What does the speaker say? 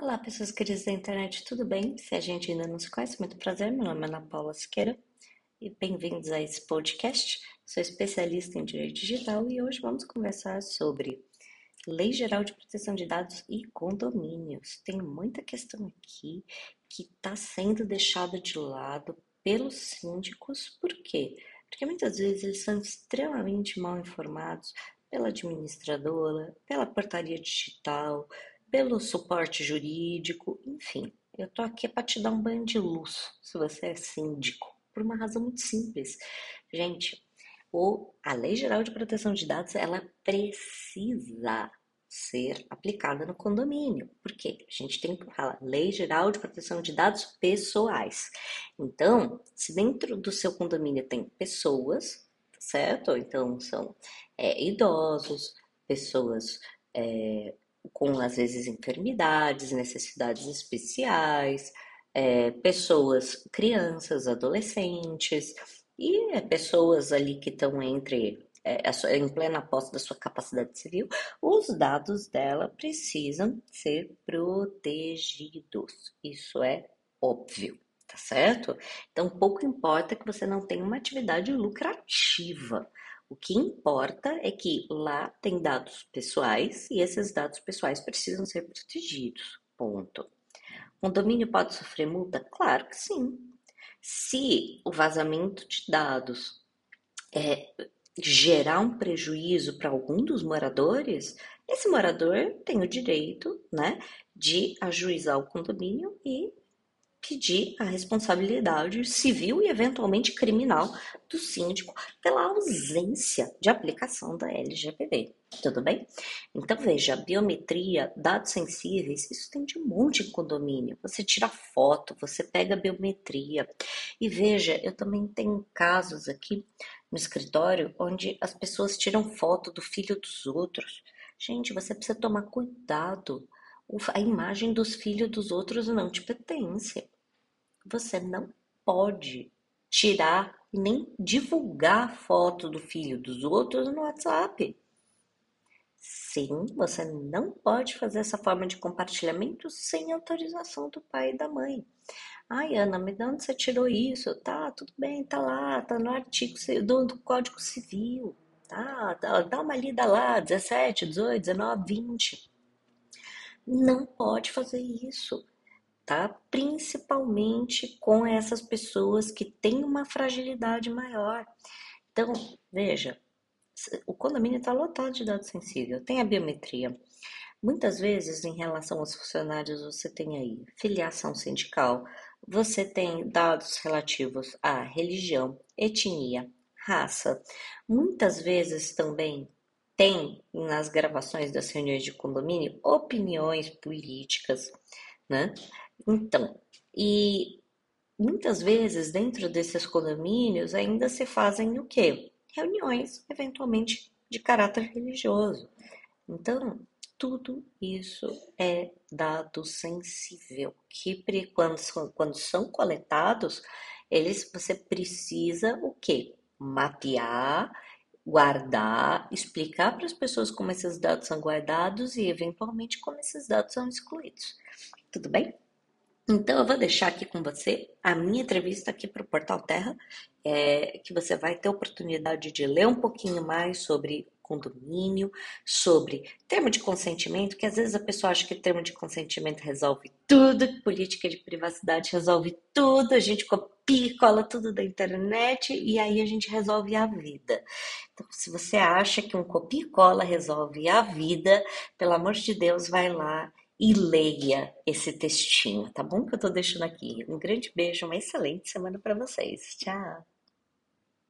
Olá, pessoas queridas da internet, tudo bem? Se a gente ainda não se conhece, muito prazer. Meu nome é Ana Paula Siqueira e bem-vindos a esse podcast. Sou especialista em direito digital e hoje vamos conversar sobre Lei Geral de Proteção de Dados e condomínios. Tem muita questão aqui que está sendo deixada de lado pelos síndicos, por quê? Porque muitas vezes eles são extremamente mal informados pela administradora, pela portaria digital, pelo suporte jurídico, enfim. Eu tô aqui para te dar um banho de luz, se você é síndico, por uma razão muito simples. Gente, o, a Lei Geral de Proteção de Dados, ela precisa ser aplicada no condomínio. Por quê? A gente tem que falar Lei Geral de Proteção de Dados Pessoais. Então, se dentro do seu condomínio tem pessoas, certo? Então, são é, idosos, pessoas é, com às vezes enfermidades, necessidades especiais, é, pessoas, crianças, adolescentes e é, pessoas ali que estão entre é, em plena posse da sua capacidade civil, os dados dela precisam ser protegidos. Isso é óbvio, tá certo? Então, pouco importa que você não tenha uma atividade lucrativa. O que importa é que lá tem dados pessoais e esses dados pessoais precisam ser protegidos. Ponto. O condomínio pode sofrer multa? Claro que sim. Se o vazamento de dados é, gerar um prejuízo para algum dos moradores, esse morador tem o direito né, de ajuizar o condomínio e pedir a responsabilidade civil e eventualmente criminal do síndico pela ausência de aplicação da LGPD. Tudo bem? Então veja, biometria, dados sensíveis, isso tem de um monte em condomínio. Você tira foto, você pega biometria. E veja, eu também tenho casos aqui no escritório onde as pessoas tiram foto do filho dos outros. Gente, você precisa tomar cuidado a imagem dos filhos dos outros não te pertence. Você não pode tirar nem divulgar foto do filho dos outros no WhatsApp. Sim, você não pode fazer essa forma de compartilhamento sem autorização do pai e da mãe. Ai, Ana, me dá onde você tirou isso? Tá, tudo bem, tá lá, tá no artigo do, do Código Civil. Tá, dá uma lida lá, 17, 18, 19, 20. Não pode fazer isso, tá? Principalmente com essas pessoas que têm uma fragilidade maior. Então, veja, o condomínio está lotado de dados sensíveis, tem a biometria. Muitas vezes, em relação aos funcionários, você tem aí filiação sindical, você tem dados relativos à religião, etnia, raça. Muitas vezes também tem nas gravações das reuniões de condomínio opiniões políticas, né? Então, e muitas vezes dentro desses condomínios ainda se fazem o quê? Reuniões, eventualmente, de caráter religioso. Então, tudo isso é dado sensível, que quando são, quando são coletados, eles você precisa o quê? Mapear guardar, explicar para as pessoas como esses dados são guardados e, eventualmente, como esses dados são excluídos. Tudo bem? Então, eu vou deixar aqui com você a minha entrevista aqui para o Portal Terra, é, que você vai ter oportunidade de ler um pouquinho mais sobre condomínio, sobre termo de consentimento, que às vezes a pessoa acha que termo de consentimento resolve tudo, política de privacidade resolve tudo, a gente copia cola tudo da internet e aí a gente resolve a vida. Então, se você acha que um copia e cola resolve a vida, pelo amor de Deus, vai lá e leia esse textinho, tá bom? Que eu tô deixando aqui. Um grande beijo, uma excelente semana para vocês. Tchau!